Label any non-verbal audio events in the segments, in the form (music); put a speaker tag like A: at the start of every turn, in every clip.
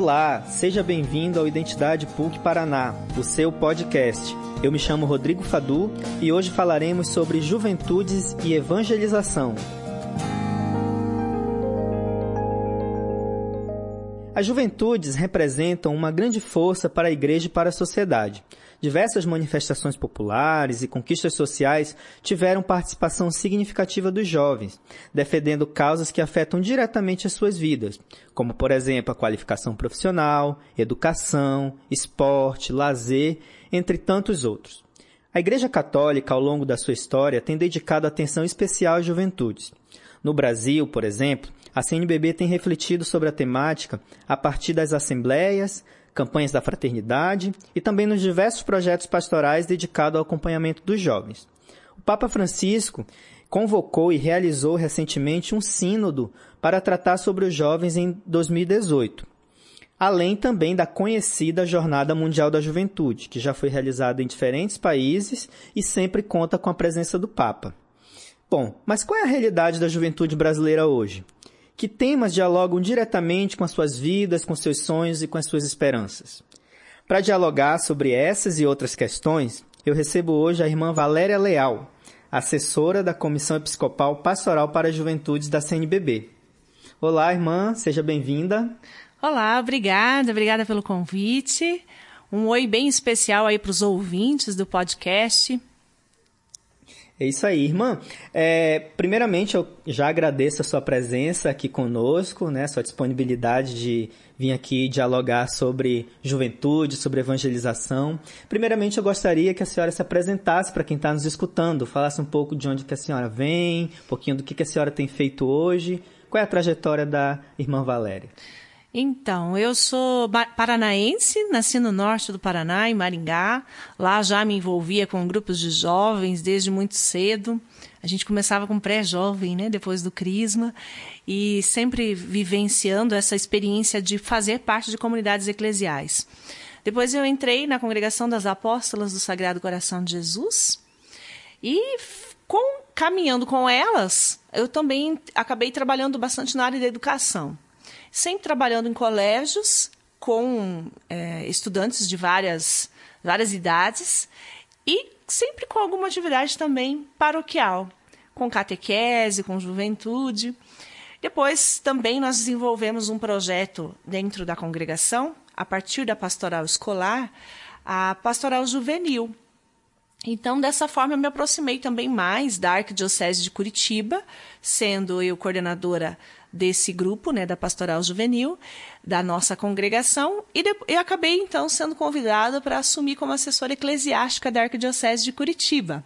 A: Olá, seja bem-vindo ao Identidade PUC Paraná, o seu podcast. Eu me chamo Rodrigo Fadu e hoje falaremos sobre juventudes e evangelização. As juventudes representam uma grande força para a igreja e para a sociedade. Diversas manifestações populares e conquistas sociais tiveram participação significativa dos jovens, defendendo causas que afetam diretamente as suas vidas, como, por exemplo, a qualificação profissional, educação, esporte, lazer, entre tantos outros. A Igreja Católica, ao longo da sua história, tem dedicado atenção especial às juventudes. No Brasil, por exemplo, a CNBB tem refletido sobre a temática a partir das assembleias, campanhas da fraternidade e também nos diversos projetos pastorais dedicados ao acompanhamento dos jovens. O Papa Francisco convocou e realizou recentemente um sínodo para tratar sobre os jovens em 2018, além também da conhecida Jornada Mundial da Juventude, que já foi realizada em diferentes países e sempre conta com a presença do Papa. Bom, mas qual é a realidade da juventude brasileira hoje? Que temas dialogam diretamente com as suas vidas, com seus sonhos e com as suas esperanças? Para dialogar sobre essas e outras questões, eu recebo hoje a irmã Valéria Leal, assessora da Comissão Episcopal Pastoral para as Juventudes da CNBB. Olá, irmã, seja bem-vinda.
B: Olá, obrigada, obrigada pelo convite. Um oi bem especial aí para os ouvintes do podcast.
A: É isso aí, irmã. É, primeiramente, eu já agradeço a sua presença aqui conosco, né, sua disponibilidade de vir aqui dialogar sobre juventude, sobre evangelização. Primeiramente, eu gostaria que a senhora se apresentasse para quem está nos escutando, falasse um pouco de onde que a senhora vem, um pouquinho do que, que a senhora tem feito hoje. Qual é a trajetória da irmã Valéria?
B: Então, eu sou paranaense, nasci no norte do Paraná, em Maringá. Lá já me envolvia com grupos de jovens desde muito cedo. A gente começava com pré-jovem, né, depois do Crisma, e sempre vivenciando essa experiência de fazer parte de comunidades eclesiais. Depois eu entrei na Congregação das Apóstolas do Sagrado Coração de Jesus e com, caminhando com elas, eu também acabei trabalhando bastante na área da educação sempre trabalhando em colégios com é, estudantes de várias, várias idades e sempre com alguma atividade também paroquial, com catequese, com juventude. Depois também nós desenvolvemos um projeto dentro da congregação, a partir da pastoral escolar, a pastoral juvenil. Então, dessa forma, eu me aproximei também mais da Arquidiocese de Curitiba, sendo eu coordenadora desse grupo, né, da Pastoral Juvenil, da nossa congregação, e eu acabei então sendo convidada para assumir como assessora eclesiástica da Arquidiocese de Curitiba.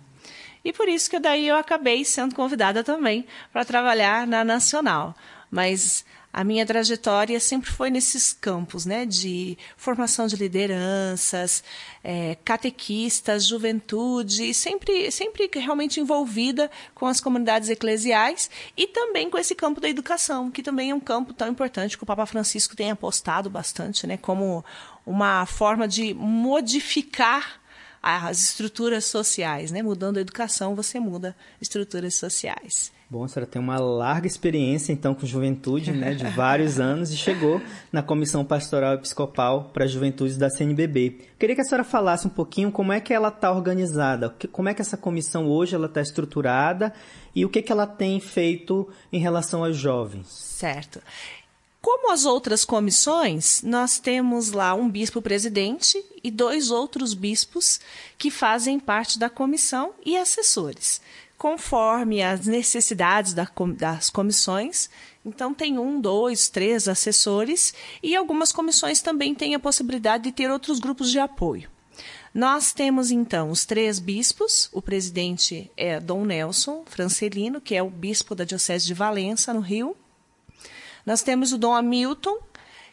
B: E por isso que daí eu acabei sendo convidada também para trabalhar na Nacional. Mas a minha trajetória sempre foi nesses campos, né, de formação de lideranças, é, catequistas, juventude, sempre, sempre realmente envolvida com as comunidades eclesiais e também com esse campo da educação, que também é um campo tão importante que o Papa Francisco tem apostado bastante, né, como uma forma de modificar as estruturas sociais, né? Mudando a educação, você muda estruturas sociais.
A: Bom, a senhora tem uma larga experiência, então, com juventude, né, de vários (laughs) anos, e chegou na Comissão Pastoral Episcopal para a Juventude da CNBB. Queria que a senhora falasse um pouquinho como é que ela está organizada, como é que essa comissão hoje ela está estruturada e o que, que ela tem feito em relação aos jovens.
B: Certo. Como as outras comissões, nós temos lá um bispo presidente e dois outros bispos que fazem parte da comissão e assessores conforme as necessidades das comissões. Então, tem um, dois, três assessores e algumas comissões também têm a possibilidade de ter outros grupos de apoio. Nós temos então os três bispos. O presidente é Dom Nelson Francelino, que é o bispo da Diocese de Valença, no Rio. Nós temos o Dom Hamilton,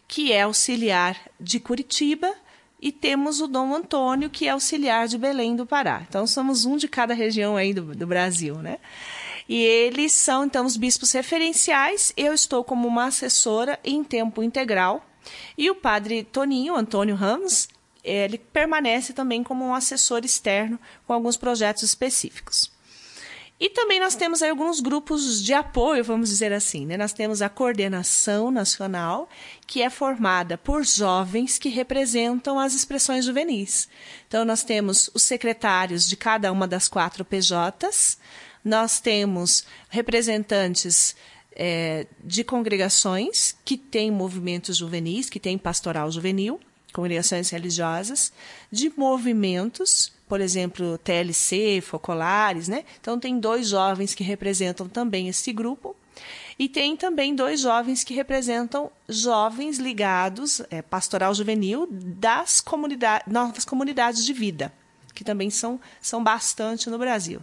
B: que é auxiliar de Curitiba, e temos o Dom Antônio, que é auxiliar de Belém do Pará. Então, somos um de cada região aí do, do Brasil, né? E eles são, então, os bispos referenciais. Eu estou como uma assessora em tempo integral. E o padre Toninho, Antônio Ramos, ele permanece também como um assessor externo com alguns projetos específicos. E também nós temos alguns grupos de apoio, vamos dizer assim. Né? Nós temos a coordenação nacional, que é formada por jovens que representam as expressões juvenis. Então, nós temos os secretários de cada uma das quatro PJs, nós temos representantes é, de congregações que têm movimentos juvenis, que têm pastoral juvenil, congregações religiosas, de movimentos, por exemplo, TLC, Focolares, né? Então tem dois jovens que representam também esse grupo. E tem também dois jovens que representam jovens ligados, é, pastoral juvenil, das comunidades, novas comunidades de vida, que também são, são bastante no Brasil.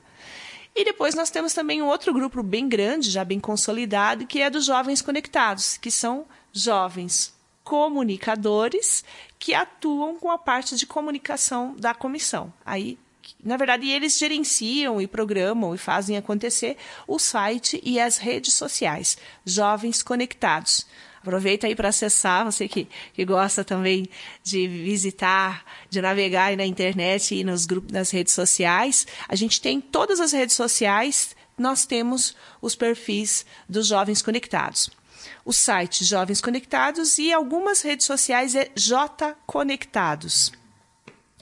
B: E depois nós temos também um outro grupo bem grande, já bem consolidado, que é dos jovens conectados, que são jovens comunicadores que atuam com a parte de comunicação da comissão. Aí, na verdade, eles gerenciam e programam e fazem acontecer o site e as redes sociais. Jovens Conectados. Aproveita aí para acessar, você que, que gosta também de visitar, de navegar na internet e nos grupos, nas redes sociais. A gente tem todas as redes sociais, nós temos os perfis dos jovens conectados o site Jovens Conectados e algumas redes sociais é J Conectados.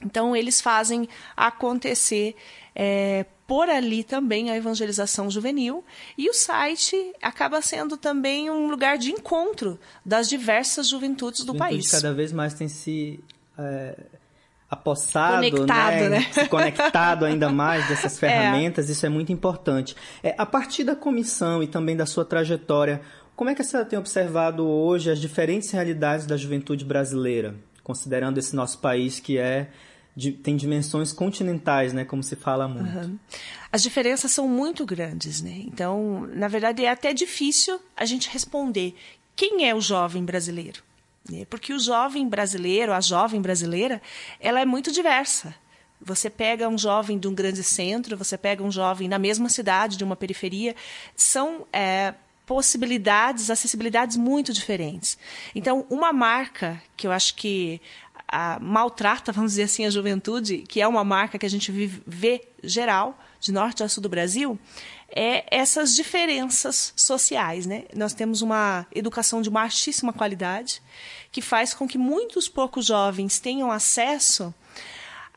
B: Então, eles fazem acontecer é, por ali também a evangelização juvenil e o site acaba sendo também um lugar de encontro das diversas juventudes do
A: Juventude
B: país.
A: cada vez mais tem se é, apossado,
B: conectado,
A: né?
B: né?
A: se conectado ainda mais dessas (laughs) ferramentas, é. isso é muito importante. É, a partir da comissão e também da sua trajetória, como é que você tem observado hoje as diferentes realidades da juventude brasileira, considerando esse nosso país que é de, tem dimensões continentais, né, como se fala muito? Uhum.
B: As diferenças são muito grandes, né? Então, na verdade, é até difícil a gente responder quem é o jovem brasileiro, né? porque o jovem brasileiro, a jovem brasileira, ela é muito diversa. Você pega um jovem de um grande centro, você pega um jovem na mesma cidade, de uma periferia, são é, possibilidades, acessibilidades muito diferentes. Então, uma marca que eu acho que a, maltrata, vamos dizer assim, a juventude, que é uma marca que a gente vive, vê geral, de norte a sul do Brasil, é essas diferenças sociais. Né? Nós temos uma educação de baixíssima qualidade, que faz com que muitos poucos jovens tenham acesso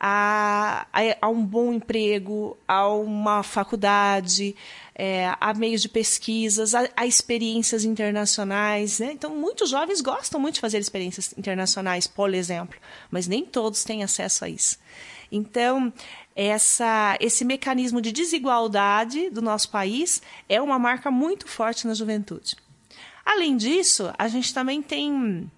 B: a, a, a um bom emprego, a uma faculdade, é, a meios de pesquisas, a, a experiências internacionais. Né? Então, muitos jovens gostam muito de fazer experiências internacionais, por exemplo, mas nem todos têm acesso a isso. Então, essa, esse mecanismo de desigualdade do nosso país é uma marca muito forte na juventude. Além disso, a gente também tem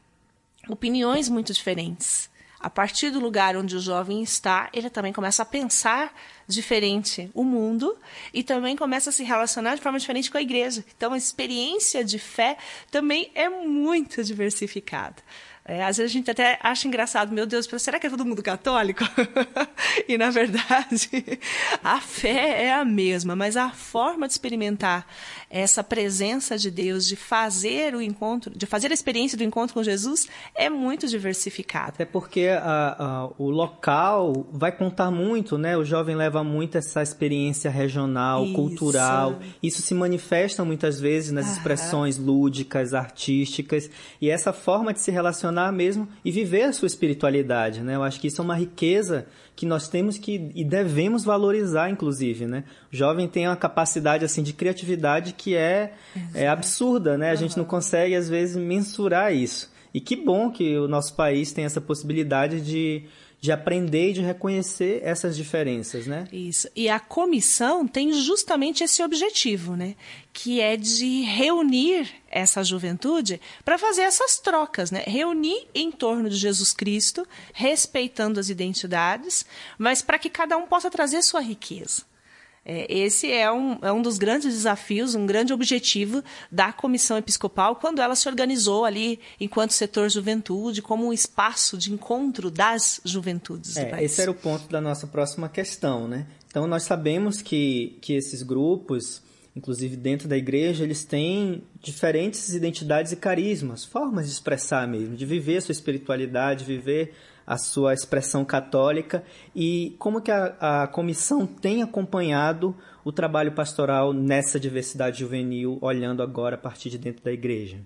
B: opiniões muito diferentes a partir do lugar onde o jovem está, ele também começa a pensar diferente o mundo e também começa a se relacionar de forma diferente com a igreja. Então, a experiência de fé também é muito diversificada. É, às vezes a gente até acha engraçado, meu Deus, será que é todo mundo católico? (laughs) e na verdade, (laughs) a fé é a mesma, mas a forma de experimentar essa presença de Deus, de fazer o encontro, de fazer a experiência do encontro com Jesus, é muito diversificada.
A: Até porque a, a, o local vai contar muito, né? O jovem leva muito essa experiência regional, Isso. cultural. Isso se manifesta muitas vezes nas Aham. expressões lúdicas, artísticas, e essa forma de se relacionar mesmo e viver a sua espiritualidade, né? Eu acho que isso é uma riqueza que nós temos que e devemos valorizar, inclusive, né? O jovem tem uma capacidade assim de criatividade que é, é absurda, né? A gente não consegue às vezes mensurar isso. E que bom que o nosso país tem essa possibilidade de de aprender e de reconhecer essas diferenças, né?
B: Isso. E a comissão tem justamente esse objetivo, né? Que é de reunir essa juventude para fazer essas trocas, né? Reunir em torno de Jesus Cristo, respeitando as identidades, mas para que cada um possa trazer sua riqueza. É, esse é um, é um dos grandes desafios, um grande objetivo da Comissão Episcopal quando ela se organizou ali enquanto setor juventude, como um espaço de encontro das juventudes
A: é. Esse era o ponto da nossa próxima questão, né? Então nós sabemos que, que esses grupos, inclusive dentro da igreja, eles têm diferentes identidades e carismas, formas de expressar mesmo, de viver a sua espiritualidade, viver a sua expressão católica e como que a, a comissão tem acompanhado o trabalho pastoral nessa diversidade juvenil, olhando agora a partir de dentro da igreja?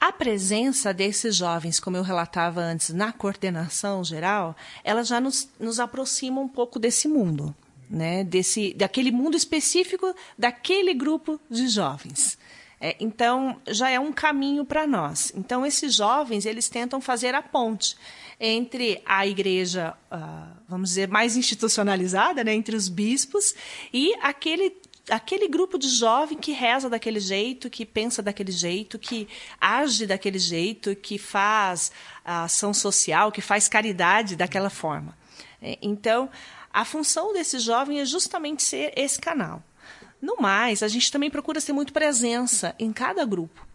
B: A presença desses jovens, como eu relatava antes, na coordenação geral, ela já nos, nos aproxima um pouco desse mundo, né? Desse, daquele mundo específico daquele grupo de jovens. É, então, já é um caminho para nós. Então, esses jovens, eles tentam fazer a ponte entre a igreja, uh, vamos dizer, mais institucionalizada, né, entre os bispos, e aquele aquele grupo de jovem que reza daquele jeito, que pensa daquele jeito, que age daquele jeito, que faz ação social, que faz caridade daquela forma. É, então, a função desse jovem é justamente ser esse canal. No mais, a gente também procura ser muito presença em cada grupo.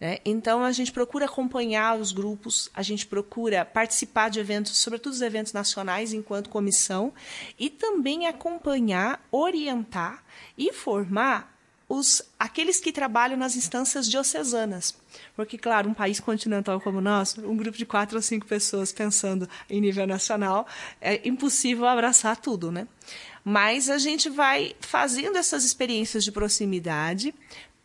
B: Né? Então, a gente procura acompanhar os grupos, a gente procura participar de eventos, sobretudo os eventos nacionais, enquanto comissão, e também acompanhar, orientar e formar os, aqueles que trabalham nas instâncias diocesanas. Porque, claro, um país continental como o nosso, um grupo de quatro ou cinco pessoas pensando em nível nacional, é impossível abraçar tudo, né? Mas a gente vai fazendo essas experiências de proximidade,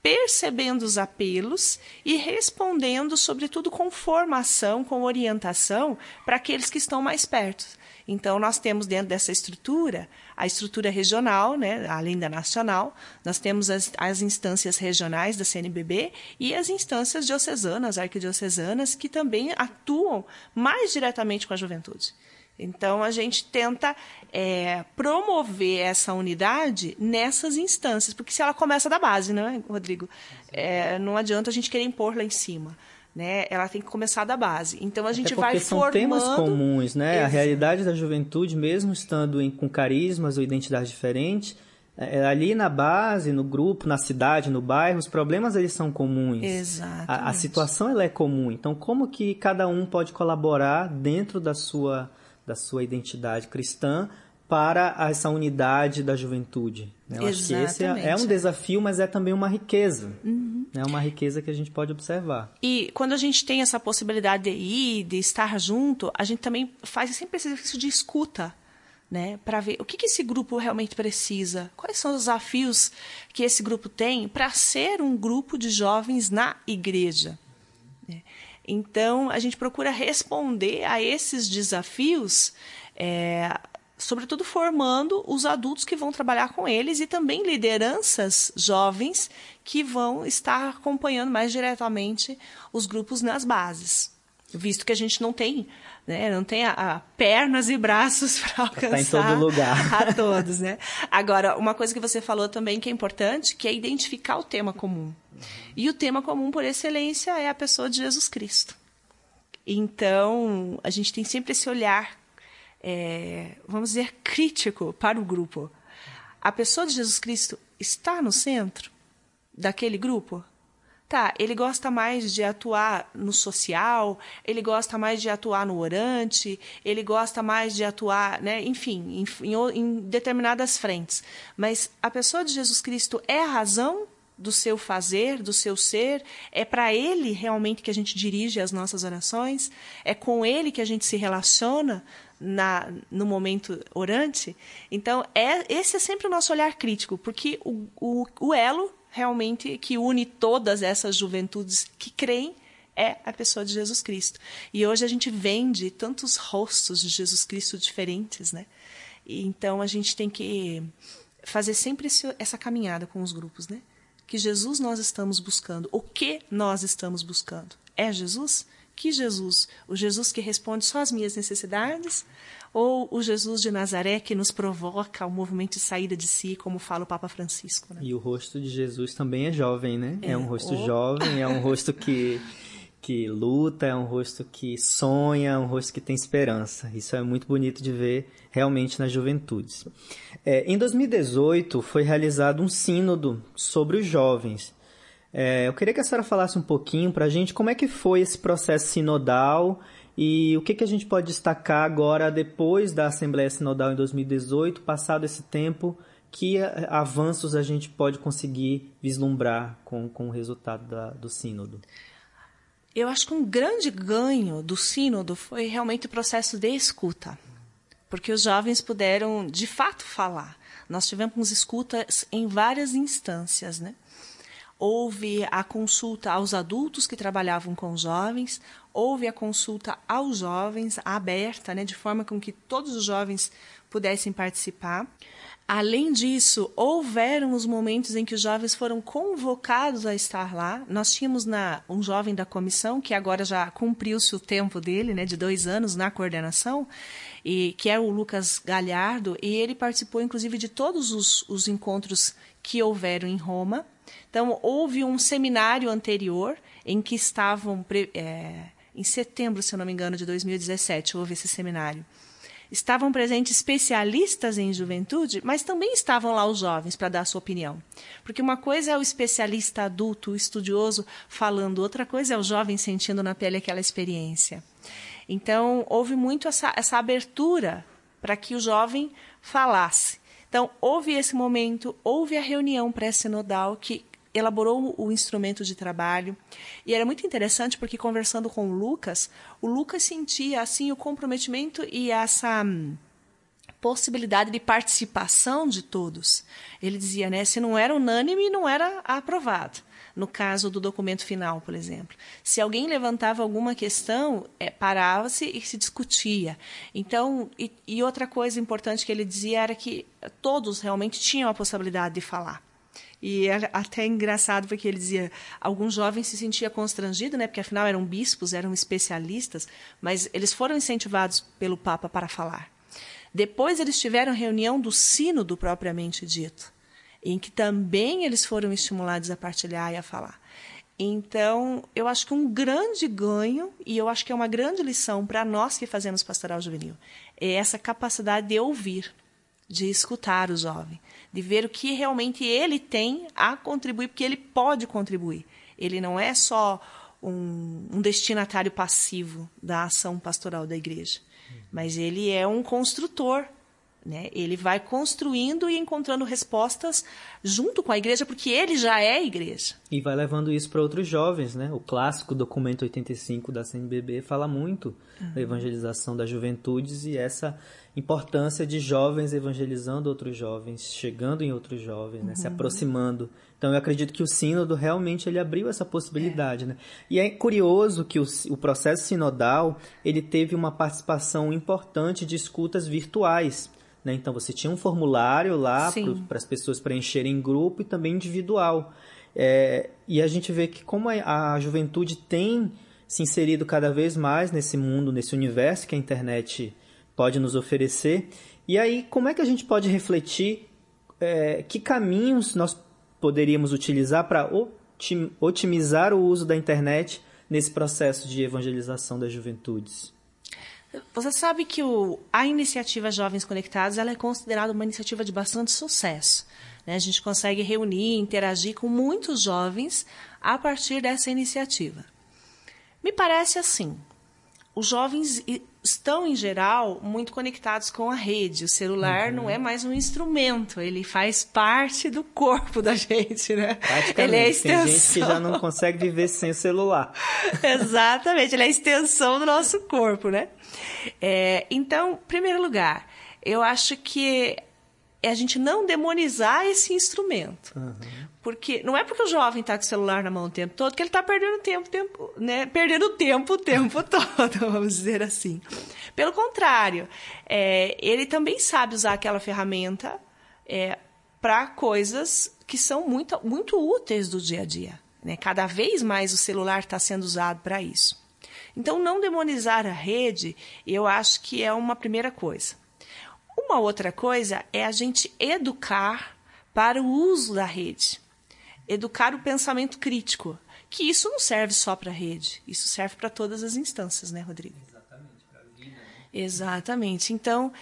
B: percebendo os apelos e respondendo, sobretudo, com formação, com orientação para aqueles que estão mais perto. Então, nós temos dentro dessa estrutura a estrutura regional, né, além da nacional, nós temos as, as instâncias regionais da CNBB e as instâncias diocesanas, arquidiocesanas, que também atuam mais diretamente com a juventude. Então, a gente tenta é, promover essa unidade nessas instâncias, porque se ela começa da base, né, Rodrigo? É, não adianta a gente querer impor lá em cima. Né? Ela tem que começar da base. Então a gente vai
A: são
B: formando...
A: temas comuns, né? Exato. A realidade da juventude, mesmo estando em, com carismas ou identidades diferentes, é, é, ali na base, no grupo, na cidade, no bairro, os problemas eles são comuns.
B: Exato.
A: A, a situação ela é comum. Então, como que cada um pode colaborar dentro da sua da sua identidade cristã para essa unidade da juventude. Né? Eu acho que esse é, é, um desafio, mas é também uma riqueza.
B: Uhum.
A: É uma riqueza que a gente pode observar.
B: E quando a gente tem essa possibilidade de ir, de estar junto, a gente também faz sempre esse exercício de escuta. Né, para ver o que, que esse grupo realmente precisa, quais são os desafios que esse grupo tem para ser um grupo de jovens na igreja. Então, a gente procura responder a esses desafios, é, sobretudo formando os adultos que vão trabalhar com eles e também lideranças jovens que vão estar acompanhando mais diretamente os grupos nas bases. Visto que a gente não tem, né, não tem a, a pernas e braços (laughs) para alcançar tá em
A: todo lugar.
B: a todos, né? Agora, uma coisa que você falou também que é importante, que é identificar o tema comum. E o tema comum por excelência é a pessoa de Jesus Cristo. Então, a gente tem sempre esse olhar, é, vamos dizer, crítico para o grupo. A pessoa de Jesus Cristo está no centro daquele grupo? Tá, ele gosta mais de atuar no social, ele gosta mais de atuar no orante, ele gosta mais de atuar, né, enfim, em, em, em determinadas frentes. Mas a pessoa de Jesus Cristo é a razão do seu fazer, do seu ser, é para Ele realmente que a gente dirige as nossas orações, é com Ele que a gente se relaciona na, no momento orante. Então, é, esse é sempre o nosso olhar crítico, porque o, o, o elo realmente que une todas essas juventudes que creem é a pessoa de Jesus Cristo. E hoje a gente vende tantos rostos de Jesus Cristo diferentes, né? E, então a gente tem que fazer sempre esse, essa caminhada com os grupos, né? que Jesus nós estamos buscando? O que nós estamos buscando? É Jesus? Que Jesus? O Jesus que responde só às minhas necessidades? Ou o Jesus de Nazaré que nos provoca o movimento de saída de si, como fala o Papa Francisco? Né?
A: E o rosto de Jesus também é jovem, né? É, é um rosto jovem, é um rosto que que luta, é um rosto que sonha, é um rosto que tem esperança. Isso é muito bonito de ver realmente nas juventudes. É, em 2018 foi realizado um sínodo sobre os jovens. É, eu queria que a senhora falasse um pouquinho para a gente como é que foi esse processo sinodal e o que, que a gente pode destacar agora depois da Assembleia Sinodal em 2018, passado esse tempo, que avanços a gente pode conseguir vislumbrar com, com o resultado da, do sínodo?
B: Eu acho que um grande ganho do sínodo foi realmente o processo de escuta, porque os jovens puderam de fato falar. Nós tivemos escutas em várias instâncias, né? Houve a consulta aos adultos que trabalhavam com jovens, houve a consulta aos jovens aberta, né, de forma com que todos os jovens pudessem participar. Além disso, houveram os momentos em que os jovens foram convocados a estar lá. Nós tínhamos na, um jovem da comissão, que agora já cumpriu-se o tempo dele, né, de dois anos na coordenação, e que é o Lucas Galhardo, e ele participou, inclusive, de todos os, os encontros que houveram em Roma. Então, houve um seminário anterior em que estavam, é, em setembro, se eu não me engano, de 2017, houve esse seminário estavam presentes especialistas em juventude, mas também estavam lá os jovens para dar a sua opinião. Porque uma coisa é o especialista adulto, o estudioso, falando, outra coisa é o jovem sentindo na pele aquela experiência. Então, houve muito essa, essa abertura para que o jovem falasse. Então, houve esse momento, houve a reunião pré-sinodal que elaborou o instrumento de trabalho. E era muito interessante porque conversando com o Lucas, o Lucas sentia assim o comprometimento e essa hum, possibilidade de participação de todos. Ele dizia, né, se não era unânime, não era aprovado. No caso do documento final, por exemplo. Se alguém levantava alguma questão, é, parava-se e se discutia. Então, e, e outra coisa importante que ele dizia era que todos realmente tinham a possibilidade de falar. E é até engraçado porque ele dizia, alguns jovens se sentiam constrangidos, né, porque afinal eram bispos, eram especialistas, mas eles foram incentivados pelo Papa para falar. Depois eles tiveram reunião do sínodo propriamente dito, em que também eles foram estimulados a partilhar e a falar. Então, eu acho que um grande ganho, e eu acho que é uma grande lição para nós que fazemos pastoral juvenil, é essa capacidade de ouvir, de escutar o jovem, de ver o que realmente ele tem a contribuir, porque ele pode contribuir. Ele não é só um, um destinatário passivo da ação pastoral da igreja, mas ele é um construtor né? Ele vai construindo e encontrando respostas junto com a igreja, porque ele já é igreja.
A: E vai levando isso para outros jovens. Né? O clássico documento 85 da CNBB fala muito uhum. da evangelização das juventudes e essa importância de jovens evangelizando outros jovens, chegando em outros jovens, uhum. né? se uhum. aproximando. Então eu acredito que o sínodo realmente ele abriu essa possibilidade, é. né? E é curioso que o, o processo sinodal ele teve uma participação importante de escutas virtuais. Né? Então você tinha um formulário lá para as pessoas preencherem em grupo e também individual. É, e a gente vê que como a, a juventude tem se inserido cada vez mais nesse mundo, nesse universo que a internet pode nos oferecer. E aí, como é que a gente pode refletir é, que caminhos nós poderíamos utilizar para otimizar o uso da internet nesse processo de evangelização das juventudes?
B: Você sabe que o, a iniciativa Jovens Conectados ela é considerada uma iniciativa de bastante sucesso. Né? A gente consegue reunir, interagir com muitos jovens a partir dessa iniciativa. Me parece assim: os jovens estão, em geral, muito conectados com a rede. O celular uhum. não é mais um instrumento, ele faz parte do corpo da (laughs) gente, né?
A: Ele é a extensão. Tem gente que já não (laughs) consegue viver sem o celular.
B: Exatamente, ele é a extensão do nosso corpo, né? É, então, em primeiro lugar, eu acho que é a gente não demonizar esse instrumento. Uhum. Porque não é porque o jovem está com o celular na mão o tempo todo que ele está perdendo tempo, tempo, né? Perdendo tempo o tempo (laughs) todo, vamos dizer assim. Pelo contrário, é, ele também sabe usar aquela ferramenta é, para coisas que são muito, muito úteis do dia a dia. Né? Cada vez mais o celular está sendo usado para isso. Então, não demonizar a rede, eu acho que é uma primeira coisa. Uma outra coisa é a gente educar para o uso da rede. Educar o pensamento crítico. Que isso não serve só para a rede, isso serve para todas as instâncias, né, Rodrigo?
A: Exatamente, para a vida. Né?
B: Exatamente. Então,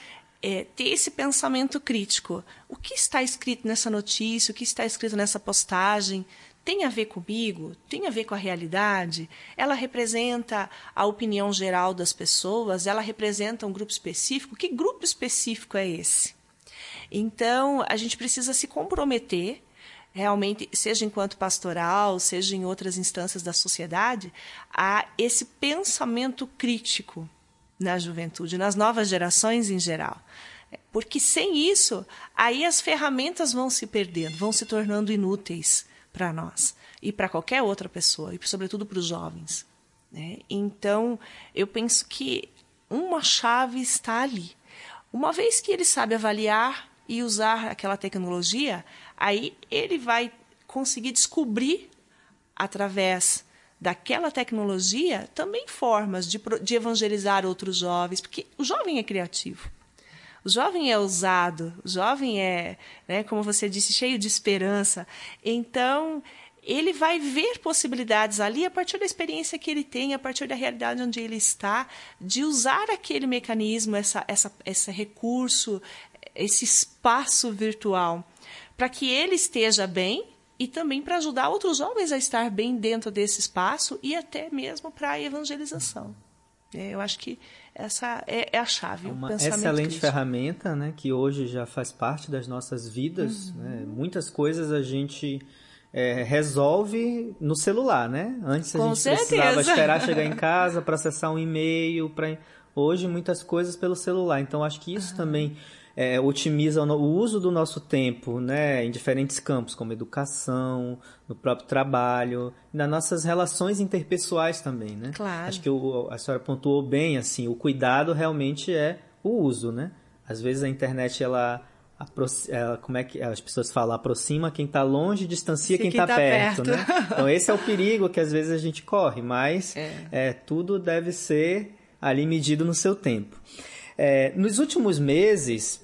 B: é, ter esse pensamento crítico. O que está escrito nessa notícia? O que está escrito nessa postagem? Tem a ver comigo? Tem a ver com a realidade? Ela representa a opinião geral das pessoas? Ela representa um grupo específico? Que grupo específico é esse? Então, a gente precisa se comprometer realmente, seja enquanto pastoral, seja em outras instâncias da sociedade, a esse pensamento crítico na juventude, nas novas gerações em geral. Porque sem isso, aí as ferramentas vão se perdendo, vão se tornando inúteis para nós e para qualquer outra pessoa, e sobretudo para os jovens. Né? Então, eu penso que uma chave está ali. Uma vez que ele sabe avaliar e usar aquela tecnologia, aí ele vai conseguir descobrir através daquela tecnologia também formas de, de evangelizar outros jovens, porque o jovem é criativo. O jovem é ousado, o jovem é, né, como você disse, cheio de esperança. Então, ele vai ver possibilidades ali a partir da experiência que ele tem, a partir da realidade onde ele está, de usar aquele mecanismo, essa, essa, esse recurso, esse espaço virtual, para que ele esteja bem e também para ajudar outros jovens a estar bem dentro desse espaço e até mesmo para a evangelização. É, eu acho que essa é, é a chave. É
A: uma excelente crítico. ferramenta, né, que hoje já faz parte das nossas vidas. Uhum. Né? Muitas coisas a gente é, resolve no celular, né? Antes
B: Com
A: a gente
B: certeza.
A: precisava esperar (laughs) chegar em casa para acessar um e-mail, para hoje muitas coisas pelo celular. Então acho que isso uhum. também é, otimiza o uso do nosso tempo, né, em diferentes campos, como educação, no próprio trabalho, nas nossas relações interpessoais também, né?
B: Claro.
A: Acho que o, a senhora pontuou bem, assim, o cuidado realmente é o uso, né? Às vezes a internet ela ela, como é que as pessoas falam, aproxima quem está longe, distancia quem está tá perto, perto, né? Então esse é o perigo que às vezes a gente corre, mas é. É, tudo deve ser ali medido no seu tempo. É, nos últimos meses,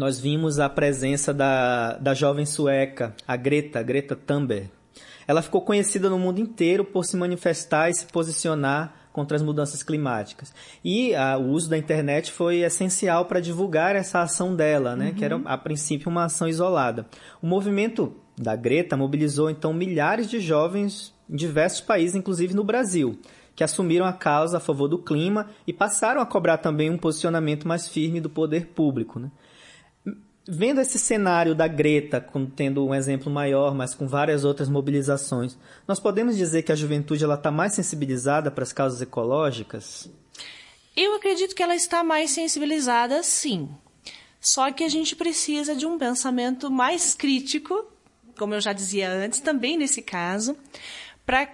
A: nós vimos a presença da, da jovem sueca, a Greta, Greta Thunberg. Ela ficou conhecida no mundo inteiro por se manifestar e se posicionar contra as mudanças climáticas. E a, o uso da internet foi essencial para divulgar essa ação dela, né, uhum. que era a princípio uma ação isolada. O movimento da Greta mobilizou então milhares de jovens em diversos países, inclusive no Brasil, que assumiram a causa a favor do clima e passaram a cobrar também um posicionamento mais firme do poder público. Né? Vendo esse cenário da Greta tendo um exemplo maior, mas com várias outras mobilizações, nós podemos dizer que a juventude ela está mais sensibilizada para as causas ecológicas?
B: Eu acredito que ela está mais sensibilizada, sim. Só que a gente precisa de um pensamento mais crítico, como eu já dizia antes, também nesse caso, para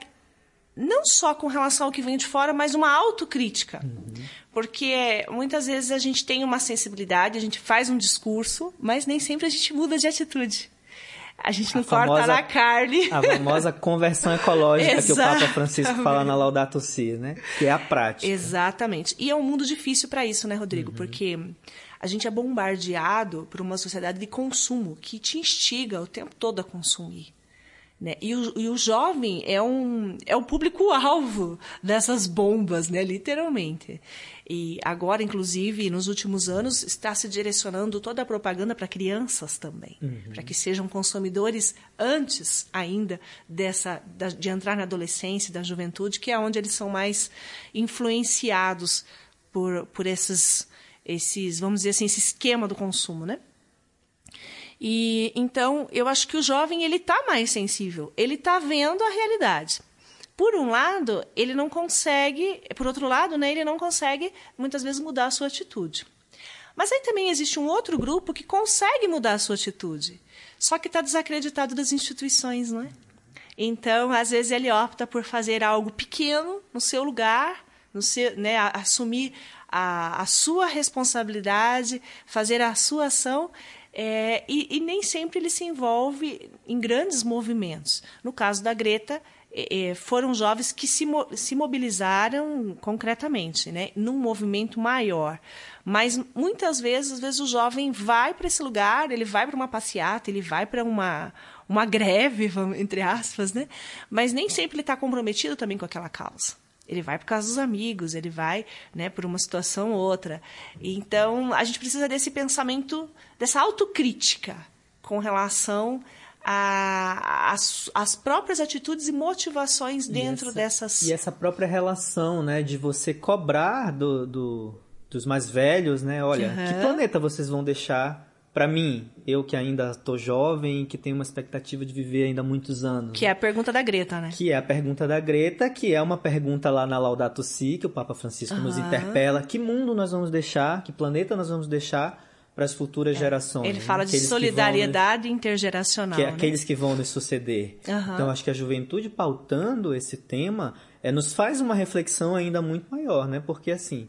B: não só com relação ao que vem de fora, mas uma autocrítica. Uhum. Porque muitas vezes a gente tem uma sensibilidade, a gente faz um discurso, mas nem sempre a gente muda de atitude. A gente não a corta famosa, na carne.
A: A famosa conversão ecológica que o Papa Francisco fala na Laudato Si, né? Que é a prática.
B: Exatamente. E é um mundo difícil para isso, né, Rodrigo? Uhum. Porque a gente é bombardeado por uma sociedade de consumo que te instiga o tempo todo a consumir. Né? E, o, e o jovem é um é o público-alvo (laughs) dessas bombas, né? literalmente. E agora, inclusive, nos últimos anos, está se direcionando toda a propaganda para crianças também, uhum. para que sejam consumidores antes ainda dessa da, de entrar na adolescência, da juventude, que é onde eles são mais influenciados por, por esses, esses, vamos dizer assim, esse esquema do consumo, né? E então eu acho que o jovem ele está mais sensível, ele está vendo a realidade. Por um lado, ele não consegue, por outro lado, né, ele não consegue muitas vezes mudar a sua atitude. Mas aí também existe um outro grupo que consegue mudar a sua atitude, só que está desacreditado das instituições, não é? Então, às vezes ele opta por fazer algo pequeno no seu lugar, no seu, né, assumir a, a sua responsabilidade, fazer a sua ação é, e, e, nem sempre ele se envolve em grandes movimentos. No caso da Greta, é, é foram jovens que se, se mobilizaram concretamente, né, num movimento maior. Mas muitas vezes, às vezes o jovem vai para esse lugar, ele vai para uma passeata, ele vai para uma uma greve, (laughs) entre aspas, né? Mas nem sempre ele está comprometido também com aquela causa. Ele vai por causa dos amigos, ele vai né, por uma situação ou outra. Então, a gente precisa desse pensamento, dessa autocrítica com relação às próprias atitudes e motivações dentro
A: e essa,
B: dessas.
A: E essa própria relação, né, de você cobrar do, do dos mais velhos, né? Olha, uhum. que planeta vocês vão deixar para mim, eu que ainda estou jovem, que tenho uma expectativa de viver ainda muitos anos.
B: Que é a pergunta da Greta, né?
A: Que é a pergunta da Greta, que é uma pergunta lá na Laudato Si, que o Papa Francisco uhum. nos interpela. Que mundo nós vamos deixar? Que planeta nós vamos deixar para as futuras é. gerações?
B: Ele fala de solidariedade intergeracional.
A: Que é né? aqueles que vão nos suceder. Uhum. Então, acho que a juventude pautando esse tema é, nos faz uma reflexão ainda muito maior, né? Porque, assim,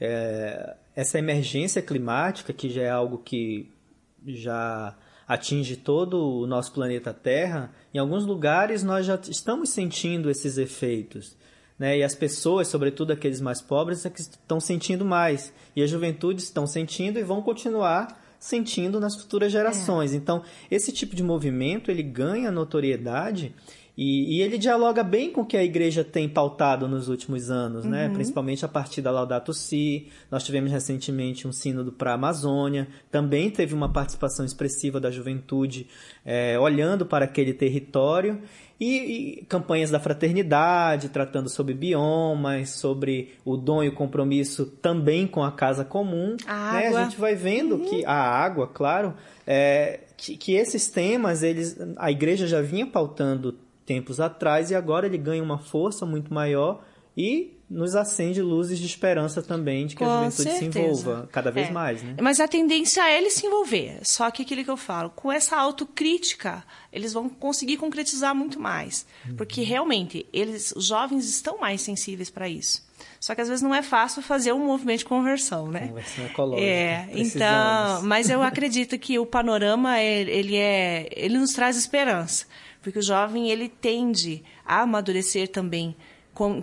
A: é, essa emergência climática, que já é algo que já atinge todo o nosso planeta Terra, em alguns lugares nós já estamos sentindo esses efeitos. Né? E as pessoas, sobretudo aqueles mais pobres, é que estão sentindo mais. E a juventude estão sentindo e vão continuar sentindo nas futuras gerações. É. Então, esse tipo de movimento ele ganha notoriedade e, e, ele dialoga bem com o que a igreja tem pautado nos últimos anos, né? uhum. né? principalmente a partir da Laudato Si. Nós tivemos recentemente um sínodo para a Amazônia, também teve uma participação expressiva da juventude é, olhando para aquele território. E, e, campanhas da fraternidade, tratando sobre biomas, sobre o dom e o compromisso também com a casa comum.
B: A,
A: né?
B: água.
A: a gente vai vendo uhum. que a água, claro, é, que, que esses temas, eles, a igreja já vinha pautando tempos atrás e agora ele ganha uma força muito maior e nos acende luzes de esperança também de que
B: Com
A: a juventude
B: certeza.
A: se envolva cada vez
B: é.
A: mais, né?
B: Mas a tendência é ele se envolver. Só que aquilo que eu falo, com essa autocrítica, eles vão conseguir concretizar muito mais, uhum. porque realmente eles, os jovens estão mais sensíveis para isso. Só que às vezes não é fácil fazer um movimento de conversão, né?
A: Conversão ecológica.
B: É, então, mas eu acredito que o panorama ele é, ele nos traz esperança porque o jovem ele tende a amadurecer também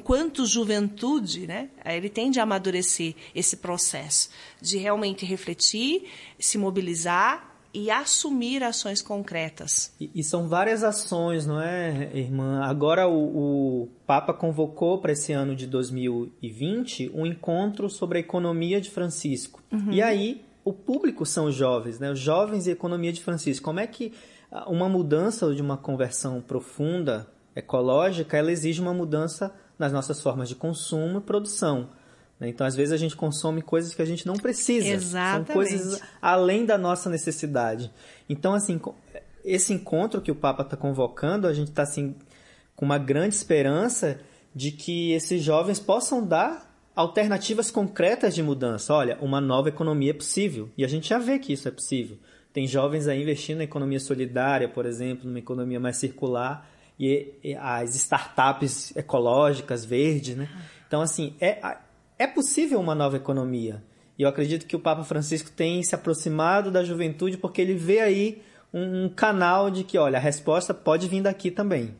B: quanto juventude, né? Ele tende a amadurecer esse processo de realmente refletir, se mobilizar e assumir ações concretas.
A: E, e são várias ações, não é, irmã? Agora o, o Papa convocou para esse ano de 2020 um encontro sobre a economia de Francisco. Uhum. E aí o público são os jovens, né? Os jovens e a economia de Francisco. Como é que uma mudança de uma conversão profunda ecológica, ela exige uma mudança nas nossas formas de consumo e produção. Né? Então, às vezes, a gente consome coisas que a gente não precisa.
B: Exatamente.
A: São coisas além da nossa necessidade. Então, assim, esse encontro que o Papa está convocando, a gente está assim, com uma grande esperança de que esses jovens possam dar alternativas concretas de mudança. Olha, uma nova economia é possível. E a gente já vê que isso é possível. Tem jovens aí investindo na economia solidária, por exemplo, numa economia mais circular, e, e as startups ecológicas, verdes, né? Então, assim, é, é possível uma nova economia. E eu acredito que o Papa Francisco tem se aproximado da juventude porque ele vê aí um, um canal de que, olha, a resposta pode vir daqui também.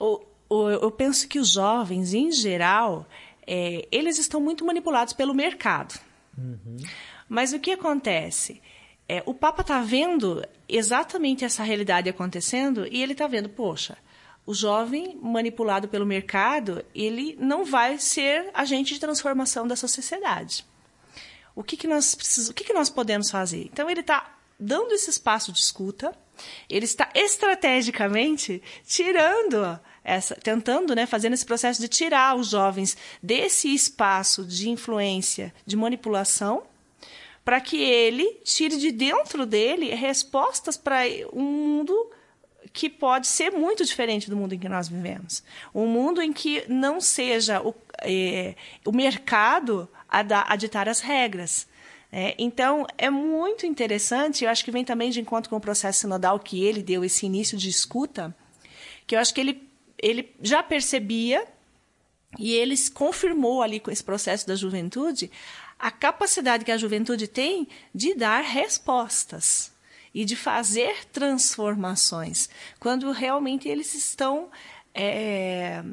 B: O, o, eu penso que os jovens, em geral, é, eles estão muito manipulados pelo mercado. Uhum. Mas o que acontece? É, o Papa está vendo exatamente essa realidade acontecendo e ele está vendo, poxa, o jovem manipulado pelo mercado, ele não vai ser agente de transformação dessa sociedade. O que, que nós precisamos, o que, que nós podemos fazer? Então ele está dando esse espaço de escuta, ele está estrategicamente tirando essa, tentando, né, fazendo esse processo de tirar os jovens desse espaço de influência, de manipulação para que ele tire de dentro dele respostas para um mundo que pode ser muito diferente do mundo em que nós vivemos. Um mundo em que não seja o, é, o mercado a, da, a ditar as regras. É, então, é muito interessante, eu acho que vem também de encontro com o processo sinodal que ele deu esse início de escuta, que eu acho que ele, ele já percebia e ele confirmou ali com esse processo da juventude a capacidade que a juventude tem de dar respostas e de fazer transformações, quando realmente eles estão é,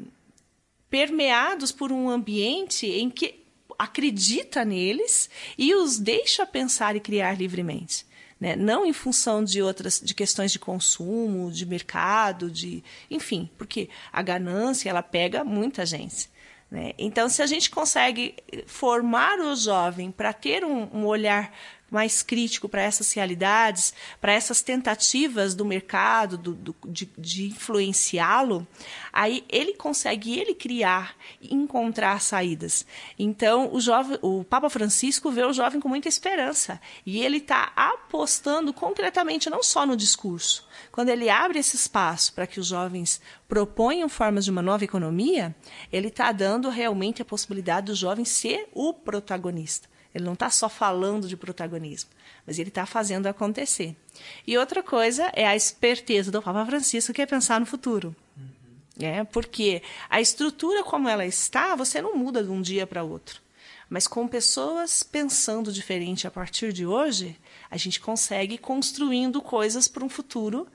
B: permeados por um ambiente em que acredita neles e os deixa pensar e criar livremente. Né? Não em função de outras de questões de consumo, de mercado, de enfim, porque a ganância ela pega muita gente. Né? Então, se a gente consegue formar o jovem para ter um, um olhar mais crítico para essas realidades, para essas tentativas do mercado do, do, de, de influenciá-lo, aí ele consegue ele criar e encontrar saídas. Então o jovem, o Papa Francisco vê o jovem com muita esperança e ele está apostando concretamente não só no discurso. Quando ele abre esse espaço para que os jovens proponham formas de uma nova economia, ele está dando realmente a possibilidade do jovem ser o protagonista. Ele não está só falando de protagonismo, mas ele está fazendo acontecer. E outra coisa é a esperteza do Papa Francisco, que é pensar no futuro. Uhum. É, porque a estrutura como ela está, você não muda de um dia para outro. Mas com pessoas pensando diferente a partir de hoje, a gente consegue construindo coisas para um futuro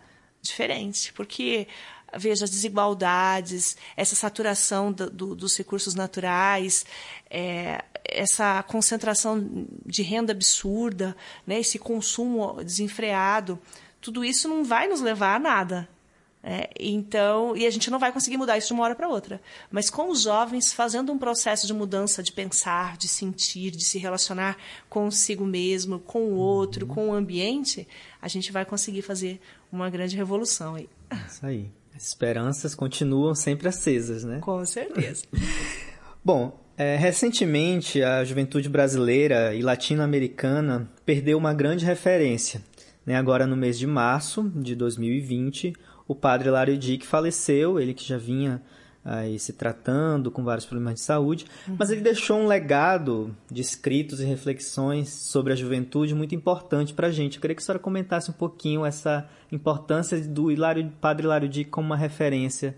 B: diferente. Porque veja as desigualdades, essa saturação do, do, dos recursos naturais, é, essa concentração de renda absurda, né, esse consumo desenfreado, tudo isso não vai nos levar a nada. É, então, e a gente não vai conseguir mudar isso de uma hora para outra. Mas com os jovens fazendo um processo de mudança de pensar, de sentir, de se relacionar consigo mesmo, com o outro, com o ambiente, a gente vai conseguir fazer uma grande revolução aí.
A: Isso aí. As esperanças continuam sempre acesas, né?
B: Com certeza. (laughs)
A: Bom, é, recentemente a juventude brasileira e latino-americana perdeu uma grande referência. Né? Agora, no mês de março de 2020, o padre Lário Dick faleceu, ele que já vinha aí se tratando com vários problemas de saúde, uhum. mas ele deixou um legado de escritos e reflexões sobre a juventude muito importante para a gente. Eu queria que a senhora comentasse um pouquinho essa importância do Hilário, Padre Hilário Dick como uma referência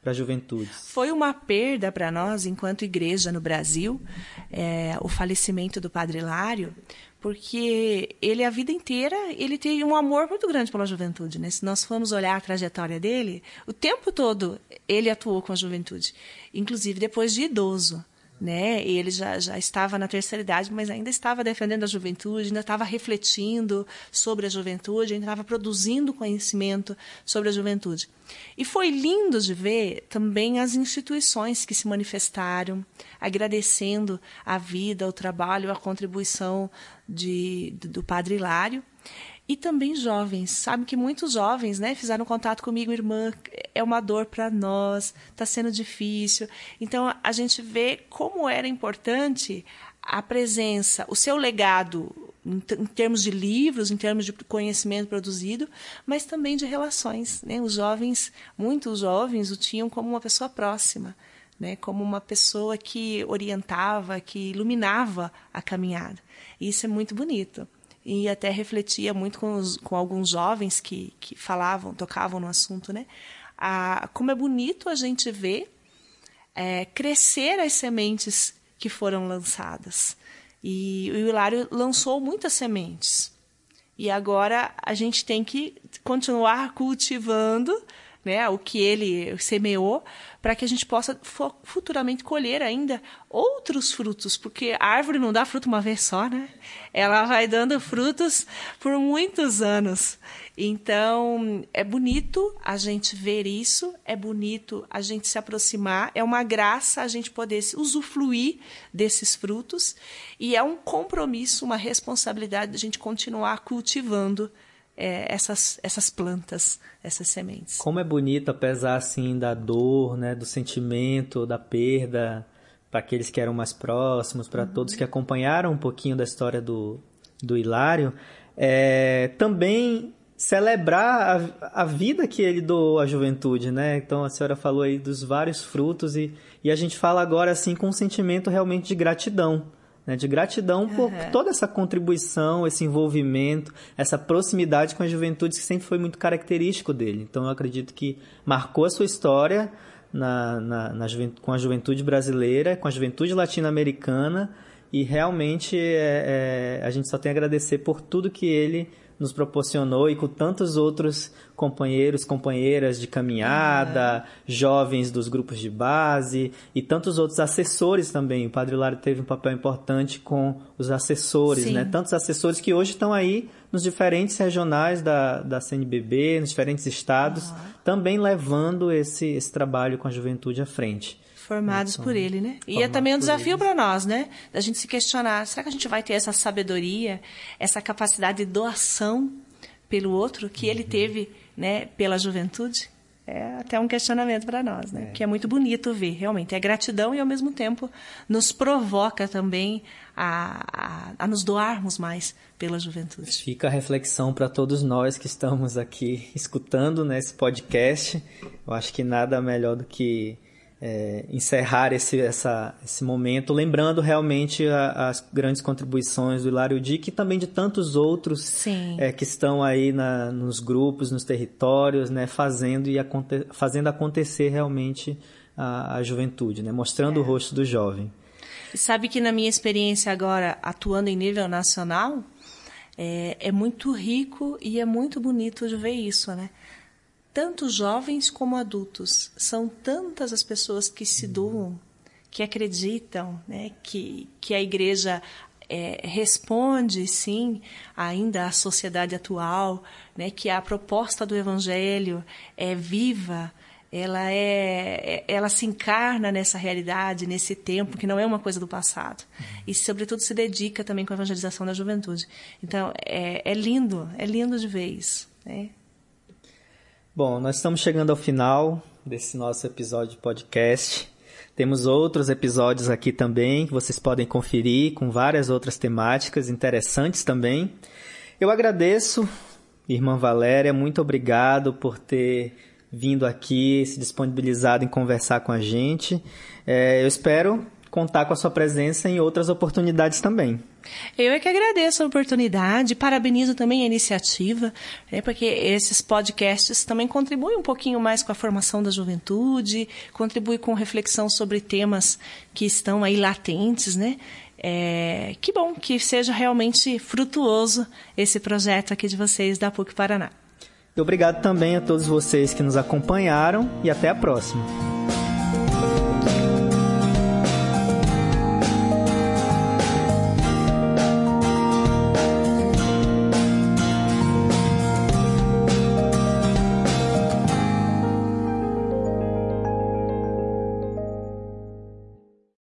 A: para a juventude.
B: Foi uma perda para nós, enquanto igreja no Brasil, é, o falecimento do Padre Hilário, porque ele a vida inteira ele teve um amor muito grande pela juventude, né? Se nós formos olhar a trajetória dele, o tempo todo ele atuou com a juventude, inclusive depois de idoso né? Ele já, já estava na terceira idade, mas ainda estava defendendo a juventude, ainda estava refletindo sobre a juventude, ainda estava produzindo conhecimento sobre a juventude. E foi lindo de ver também as instituições que se manifestaram, agradecendo a vida, o trabalho, a contribuição de, do Padre Hilário e também jovens. Sabe que muitos jovens, né, fizeram contato comigo, irmã, é uma dor para nós, está sendo difícil. Então a gente vê como era importante a presença, o seu legado em, termos de livros, em termos de conhecimento produzido, mas também de relações. Né? Os jovens, muitos jovens, o tinham como uma pessoa próxima, né? como uma pessoa que orientava, que iluminava a caminhada. E isso é muito bonito e até refletia muito com, os, com alguns jovens que, que falavam, tocavam no assunto, né? A, como é bonito a gente ver é, crescer as sementes que foram lançadas. E o Hilário lançou muitas sementes. E agora a gente tem que continuar cultivando né, o que ele semeou, para que a gente possa futuramente colher ainda outros frutos, porque a árvore não dá fruto uma vez só, né? Ela vai dando frutos por muitos anos. Então, é bonito a gente ver isso, é bonito a gente se aproximar, é uma graça a gente poder usufruir desses frutos e é um compromisso, uma responsabilidade de a gente continuar cultivando é, essas, essas plantas, essas sementes.
A: Como é bonito, apesar assim da dor, né, do sentimento, da perda, para aqueles que eram mais próximos, para uhum. todos que acompanharam um pouquinho da história do, do Hilário, é, também celebrar a, a vida que ele doou à juventude, né? Então a senhora falou aí dos vários frutos e, e a gente fala agora assim com um sentimento realmente de gratidão né, de gratidão por uhum. toda essa contribuição, esse envolvimento, essa proximidade com a juventude que sempre foi muito característico dele. Então eu acredito que marcou a sua história na, na, na com a juventude brasileira, com a juventude latino-americana e realmente é, é, a gente só tem a agradecer por tudo que ele nos proporcionou e com tantos outros companheiros, companheiras de caminhada, uhum. jovens dos grupos de base e tantos outros assessores também. O Padre Lário teve um papel importante com os assessores, Sim. né? Tantos assessores que hoje estão aí nos diferentes regionais da, da CNBB, nos diferentes estados, também levando esse, esse trabalho com a juventude à frente.
B: Formados por ele, né? E é também um desafio para nós, né? Da gente se questionar: será que a gente vai ter essa sabedoria, essa capacidade de doação pelo outro que uhum. ele teve, né, pela juventude? É até um questionamento para nós, né? É. Que é muito bonito ver, realmente. É gratidão e, ao mesmo tempo, nos provoca também a, a, a nos doarmos mais pela juventude.
A: Fica a reflexão para todos nós que estamos aqui escutando nesse podcast. Eu acho que nada melhor do que é, encerrar esse, essa, esse momento, lembrando realmente a, as grandes contribuições do Hilário Dick e também de tantos outros é, que estão aí na, nos grupos, nos territórios, né, fazendo, e aconte, fazendo acontecer realmente a, a juventude, né, mostrando é. o rosto do jovem.
B: Sabe que na minha experiência agora, atuando em nível nacional, é, é muito rico e é muito bonito de ver isso, né? Tanto jovens como adultos. São tantas as pessoas que se doam, que acreditam, né, que, que a igreja é, responde, sim, ainda à sociedade atual, né, que a proposta do Evangelho é viva, ela é, ela se encarna nessa realidade, nesse tempo que não é uma coisa do passado e sobretudo se dedica também com a evangelização da juventude. Então é, é lindo, é lindo de isso. Né?
A: Bom, nós estamos chegando ao final desse nosso episódio de podcast. Temos outros episódios aqui também que vocês podem conferir com várias outras temáticas interessantes também. Eu agradeço, irmã Valéria, muito obrigado por ter vindo aqui, se disponibilizado em conversar com a gente. É, eu espero contar com a sua presença em outras oportunidades também.
B: Eu é que agradeço a oportunidade, parabenizo também a iniciativa, né, porque esses podcasts também contribuem um pouquinho mais com a formação da juventude, contribuem com reflexão sobre temas que estão aí latentes, né? É, que bom que seja realmente frutuoso esse projeto aqui de vocês da PUC Paraná.
A: Obrigado também a todos vocês que nos acompanharam e até a próxima.